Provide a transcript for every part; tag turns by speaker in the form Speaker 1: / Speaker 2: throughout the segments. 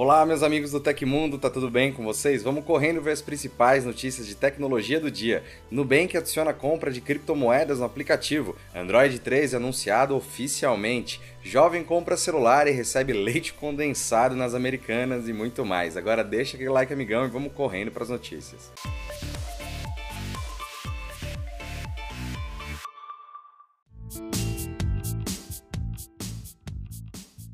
Speaker 1: Olá, meus amigos do Tecmundo, tá tudo bem com vocês? Vamos correndo ver as principais notícias de tecnologia do dia. Nubank adiciona compra de criptomoedas no aplicativo. Android 13 anunciado oficialmente. Jovem compra celular e recebe leite condensado nas americanas e muito mais. Agora deixa aquele like, amigão, e vamos correndo para as notícias.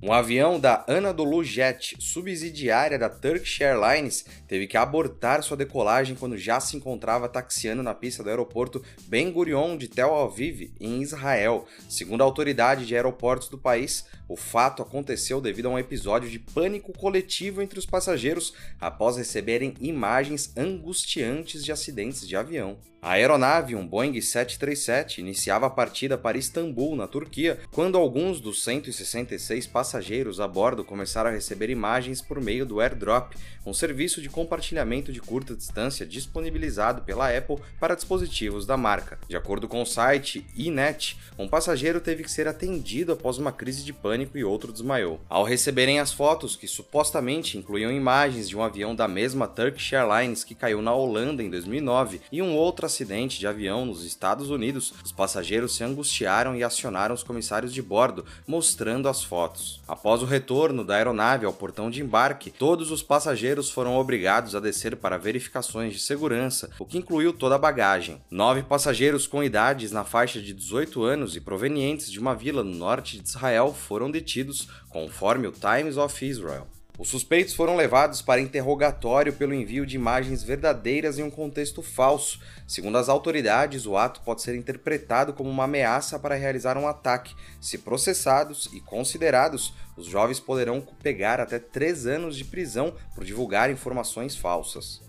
Speaker 1: Um avião da Anadolu Jet, subsidiária da Turkish Airlines, teve que abortar sua decolagem quando já se encontrava taxiando na pista do aeroporto Ben Gurion de Tel Aviv, em Israel. Segundo a autoridade de aeroportos do país, o fato aconteceu devido a um episódio de pânico coletivo entre os passageiros após receberem imagens angustiantes de acidentes de avião. A aeronave, um Boeing 737, iniciava a partida para Istambul, na Turquia, quando alguns dos 166 passageiros a bordo começaram a receber imagens por meio do AirDrop, um serviço de compartilhamento de curta distância disponibilizado pela Apple para dispositivos da marca. De acordo com o site eNet, um passageiro teve que ser atendido após uma crise de pânico e outro desmaiou. Ao receberem as fotos, que supostamente incluíam imagens de um avião da mesma Turkish Airlines que caiu na Holanda em 2009 e um outro acidente de avião nos Estados Unidos, os passageiros se angustiaram e acionaram os comissários de bordo, mostrando as fotos. Após o retorno da aeronave ao portão de embarque, todos os passageiros foram obrigados a descer para verificações de segurança, o que incluiu toda a bagagem. Nove passageiros com idades na faixa de 18 anos e provenientes de uma vila no norte de Israel foram detidos, conforme o Times of Israel. Os suspeitos foram levados para interrogatório pelo envio de imagens verdadeiras em um contexto falso. Segundo as autoridades, o ato pode ser interpretado como uma ameaça para realizar um ataque. Se processados e considerados, os jovens poderão pegar até três anos de prisão por divulgar informações falsas.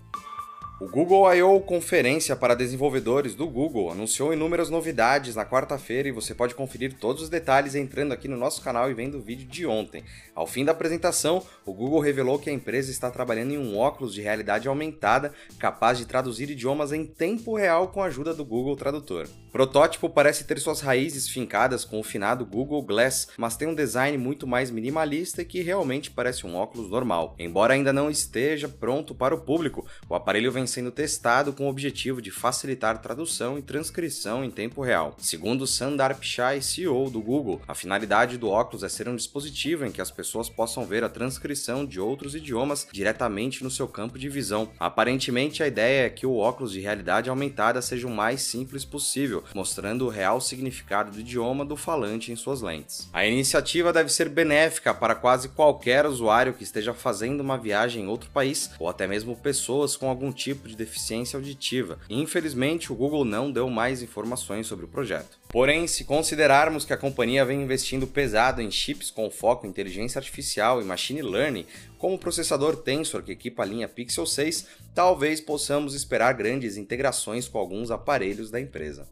Speaker 1: O Google I.O. Conferência para Desenvolvedores do Google anunciou inúmeras novidades na quarta-feira e você pode conferir todos os detalhes entrando aqui no nosso canal e vendo o vídeo de ontem. Ao fim da apresentação, o Google revelou que a empresa está trabalhando em um óculos de realidade aumentada capaz de traduzir idiomas em tempo real com a ajuda do Google Tradutor. O protótipo parece ter suas raízes fincadas com o finado Google Glass, mas tem um design muito mais minimalista e que realmente parece um óculos normal. Embora ainda não esteja pronto para o público, o aparelho vem sendo testado com o objetivo de facilitar tradução e transcrição em tempo real. Segundo Sundar Pichai, CEO do Google, a finalidade do óculos é ser um dispositivo em que as pessoas possam ver a transcrição de outros idiomas diretamente no seu campo de visão. Aparentemente, a ideia é que o óculos de realidade aumentada seja o mais simples possível, mostrando o real significado do idioma do falante em suas lentes. A iniciativa deve ser benéfica para quase qualquer usuário que esteja fazendo uma viagem em outro país ou até mesmo pessoas com algum tipo tipo de deficiência auditiva. infelizmente, o Google não deu mais informações sobre o projeto. Porém, se considerarmos que a companhia vem investindo pesado em chips com foco em inteligência artificial e machine learning, como o processador Tensor que equipa a linha Pixel 6, talvez possamos esperar grandes integrações com alguns aparelhos da empresa.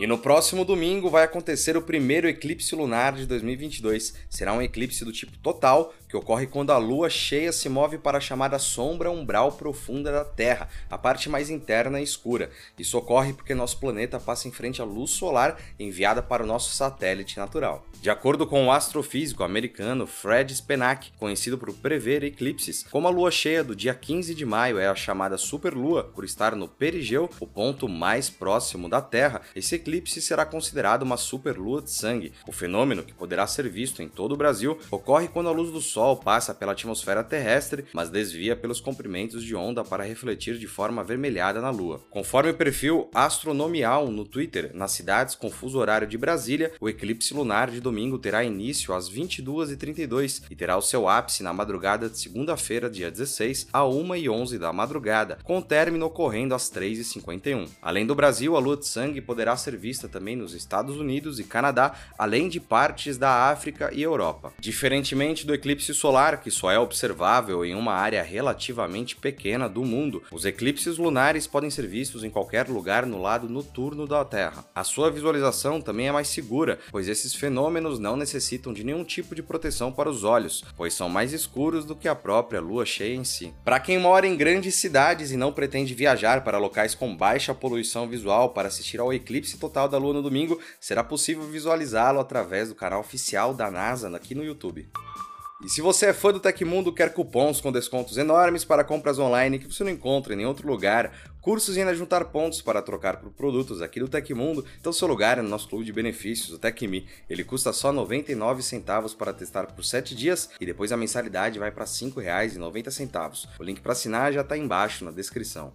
Speaker 1: E no próximo domingo vai acontecer o primeiro eclipse lunar de 2022. Será um eclipse do tipo total, que ocorre quando a lua cheia se move para a chamada sombra umbral profunda da Terra, a parte mais interna e escura. Isso ocorre porque nosso planeta passa em frente à luz solar enviada para o nosso satélite natural. De acordo com o astrofísico americano Fred Spenak, conhecido por prever eclipses, como a lua cheia do dia 15 de maio é a chamada superlua por estar no perigeu, o ponto mais próximo da Terra, esse eclipse será considerado uma superlua de sangue. O fenômeno, que poderá ser visto em todo o Brasil, ocorre quando a luz do Sol passa pela atmosfera terrestre, mas desvia pelos comprimentos de onda para refletir de forma avermelhada na Lua. Conforme o perfil Astronomial no Twitter, nas cidades com fuso horário de Brasília, o eclipse lunar de domingo terá início às 22h32 e terá o seu ápice na madrugada de segunda-feira, dia 16, a 1h11 da madrugada, com o término ocorrendo às 3h51. Além do Brasil, a lua de sangue poderá ser vista também nos Estados Unidos e Canadá, além de partes da África e Europa. Diferentemente do eclipse solar, que só é observável em uma área relativamente pequena do mundo, os eclipses lunares podem ser vistos em qualquer lugar no lado noturno da Terra. A sua visualização também é mais segura, pois esses fenômenos fenômenos não necessitam de nenhum tipo de proteção para os olhos, pois são mais escuros do que a própria lua cheia em si. Para quem mora em grandes cidades e não pretende viajar para locais com baixa poluição visual para assistir ao eclipse total da lua no domingo, será possível visualizá-lo através do canal oficial da NASA aqui no YouTube. E se você é fã do Tecmundo, quer cupons com descontos enormes para compras online que você não encontra em nenhum outro lugar, cursos e ainda juntar pontos para trocar por produtos aqui do Tecmundo, então seu lugar é no nosso clube de benefícios, o Tecmi. Ele custa só 99 centavos para testar por 7 dias e depois a mensalidade vai para R$ 5,90. O link para assinar já está embaixo na descrição.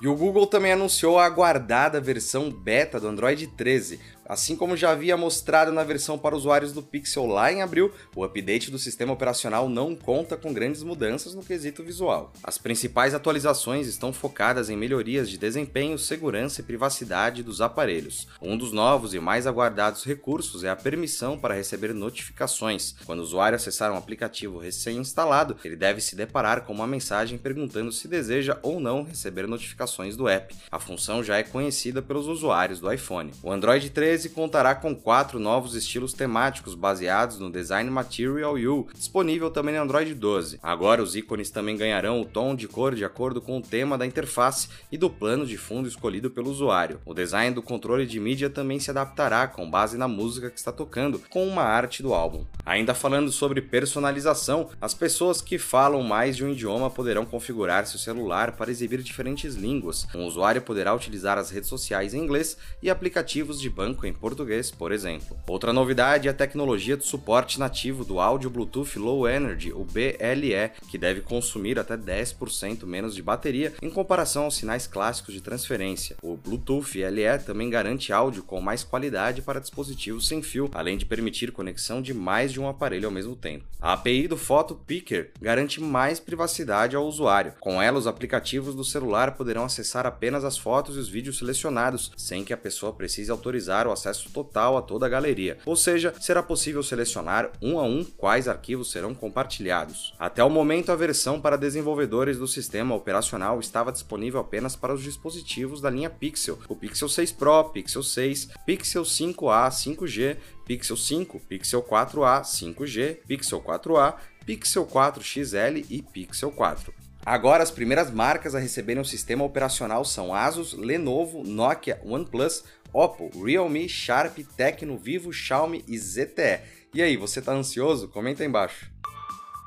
Speaker 1: E o Google também anunciou a aguardada versão beta do Android 13, Assim como já havia mostrado na versão para usuários do Pixel lá em abril, o update do sistema operacional não conta com grandes mudanças no quesito visual. As principais atualizações estão focadas em melhorias de desempenho, segurança e privacidade dos aparelhos. Um dos novos e mais aguardados recursos é a permissão para receber notificações. Quando o usuário acessar um aplicativo recém-instalado, ele deve se deparar com uma mensagem perguntando se deseja ou não receber notificações do app. A função já é conhecida pelos usuários do iPhone. O Android 13 13 contará com quatro novos estilos temáticos baseados no Design Material U, disponível também no Android 12. Agora os ícones também ganharão o tom de cor de acordo com o tema da interface e do plano de fundo escolhido pelo usuário. O design do controle de mídia também se adaptará com base na música que está tocando, com uma arte do álbum. Ainda falando sobre personalização, as pessoas que falam mais de um idioma poderão configurar seu celular para exibir diferentes línguas. Um usuário poderá utilizar as redes sociais em inglês e aplicativos de banco em português, por exemplo. Outra novidade é a tecnologia de suporte nativo do áudio Bluetooth Low Energy, o BLE, que deve consumir até 10% menos de bateria em comparação aos sinais clássicos de transferência. O Bluetooth LE também garante áudio com mais qualidade para dispositivos sem fio, além de permitir conexão de mais de um aparelho ao mesmo tempo. A API do Photo Picker garante mais privacidade ao usuário. Com ela, os aplicativos do celular poderão acessar apenas as fotos e os vídeos selecionados, sem que a pessoa precise autorizar o acesso total a toda a galeria, ou seja, será possível selecionar um a um quais arquivos serão compartilhados. Até o momento, a versão para desenvolvedores do sistema operacional estava disponível apenas para os dispositivos da linha Pixel, o Pixel 6 Pro, Pixel 6, Pixel 5a 5G, Pixel 5, Pixel 4a 5G, Pixel 4a, Pixel 4 XL e Pixel 4. Agora, as primeiras marcas a receberem o sistema operacional são Asus, Lenovo, Nokia, OnePlus, Oppo, Realme, Sharp, Tecno, Vivo, Xiaomi e ZTE. E aí, você tá ansioso? Comenta aí embaixo.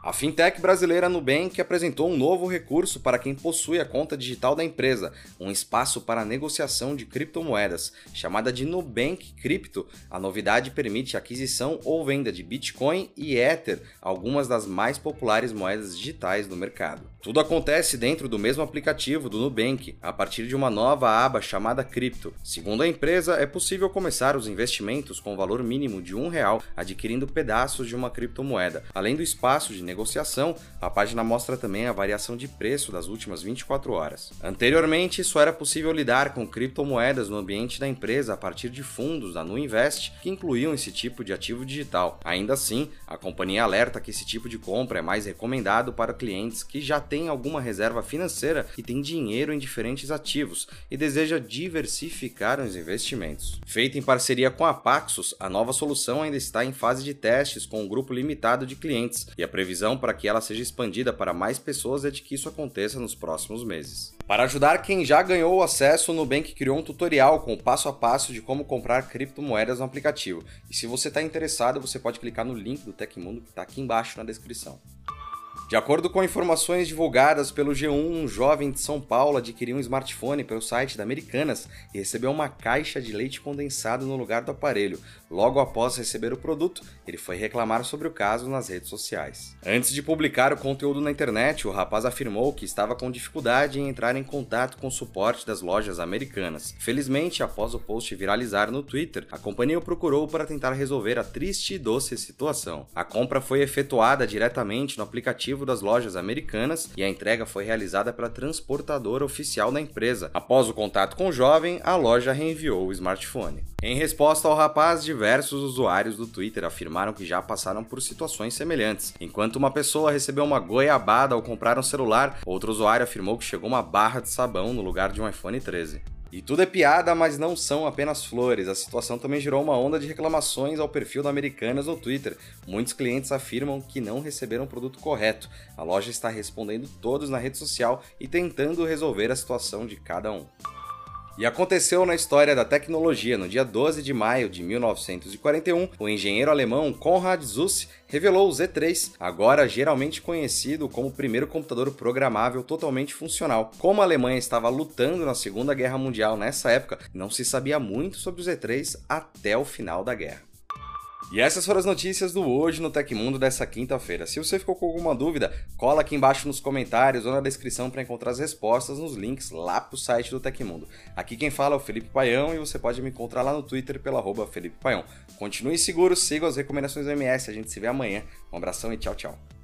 Speaker 1: A fintech brasileira Nubank apresentou um novo recurso para quem possui a conta digital da empresa, um espaço para negociação de criptomoedas, chamada de Nubank Crypto. A novidade permite aquisição ou venda de Bitcoin e Ether, algumas das mais populares moedas digitais do mercado. Tudo acontece dentro do mesmo aplicativo do Nubank, a partir de uma nova aba chamada Cripto. Segundo a empresa, é possível começar os investimentos com valor mínimo de um real, adquirindo pedaços de uma criptomoeda. Além do espaço de negociação, a página mostra também a variação de preço das últimas 24 horas. Anteriormente, só era possível lidar com criptomoedas no ambiente da empresa a partir de fundos da NuInvest que incluíam esse tipo de ativo digital. Ainda assim, a companhia alerta que esse tipo de compra é mais recomendado para clientes que já têm alguma reserva financeira e têm dinheiro em diferentes ativos e deseja diversificar os investimentos. Feita em parceria com a Paxos, a nova solução ainda está em fase de testes com um grupo limitado de clientes e a previsão para que ela seja expandida para mais pessoas e de que isso aconteça nos próximos meses. Para ajudar quem já ganhou o acesso, o Nubank criou um tutorial com o passo a passo de como comprar criptomoedas no aplicativo. E se você está interessado, você pode clicar no link do Tecmundo que está aqui embaixo na descrição. De acordo com informações divulgadas pelo G1, um jovem de São Paulo adquiriu um smartphone pelo site da Americanas e recebeu uma caixa de leite condensado no lugar do aparelho. Logo após receber o produto, ele foi reclamar sobre o caso nas redes sociais. Antes de publicar o conteúdo na internet, o rapaz afirmou que estava com dificuldade em entrar em contato com o suporte das lojas americanas. Felizmente, após o post viralizar no Twitter, a companhia o procurou para tentar resolver a triste e doce situação. A compra foi efetuada diretamente no aplicativo aplicativo das lojas americanas e a entrega foi realizada pela transportadora oficial da empresa. Após o contato com o jovem, a loja reenviou o smartphone. Em resposta ao rapaz, diversos usuários do Twitter afirmaram que já passaram por situações semelhantes. Enquanto uma pessoa recebeu uma goiabada ao comprar um celular, outro usuário afirmou que chegou uma barra de sabão no lugar de um iPhone 13. E tudo é piada, mas não são apenas flores. A situação também gerou uma onda de reclamações ao perfil da Americanas no Twitter. Muitos clientes afirmam que não receberam o produto correto. A loja está respondendo todos na rede social e tentando resolver a situação de cada um. E aconteceu na história da tecnologia. No dia 12 de maio de 1941, o engenheiro alemão Konrad Zuse revelou o Z3, agora geralmente conhecido como o primeiro computador programável totalmente funcional. Como a Alemanha estava lutando na Segunda Guerra Mundial nessa época, não se sabia muito sobre o Z3 até o final da guerra. E essas foram as notícias do Hoje no Tecmundo dessa quinta-feira. Se você ficou com alguma dúvida, cola aqui embaixo nos comentários ou na descrição para encontrar as respostas nos links lá pro site do Tecmundo. Aqui quem fala é o Felipe Paião e você pode me encontrar lá no Twitter pela arroba Felipe Paião. Continue seguro, siga as recomendações do MS, a gente se vê amanhã. Um abração e tchau, tchau.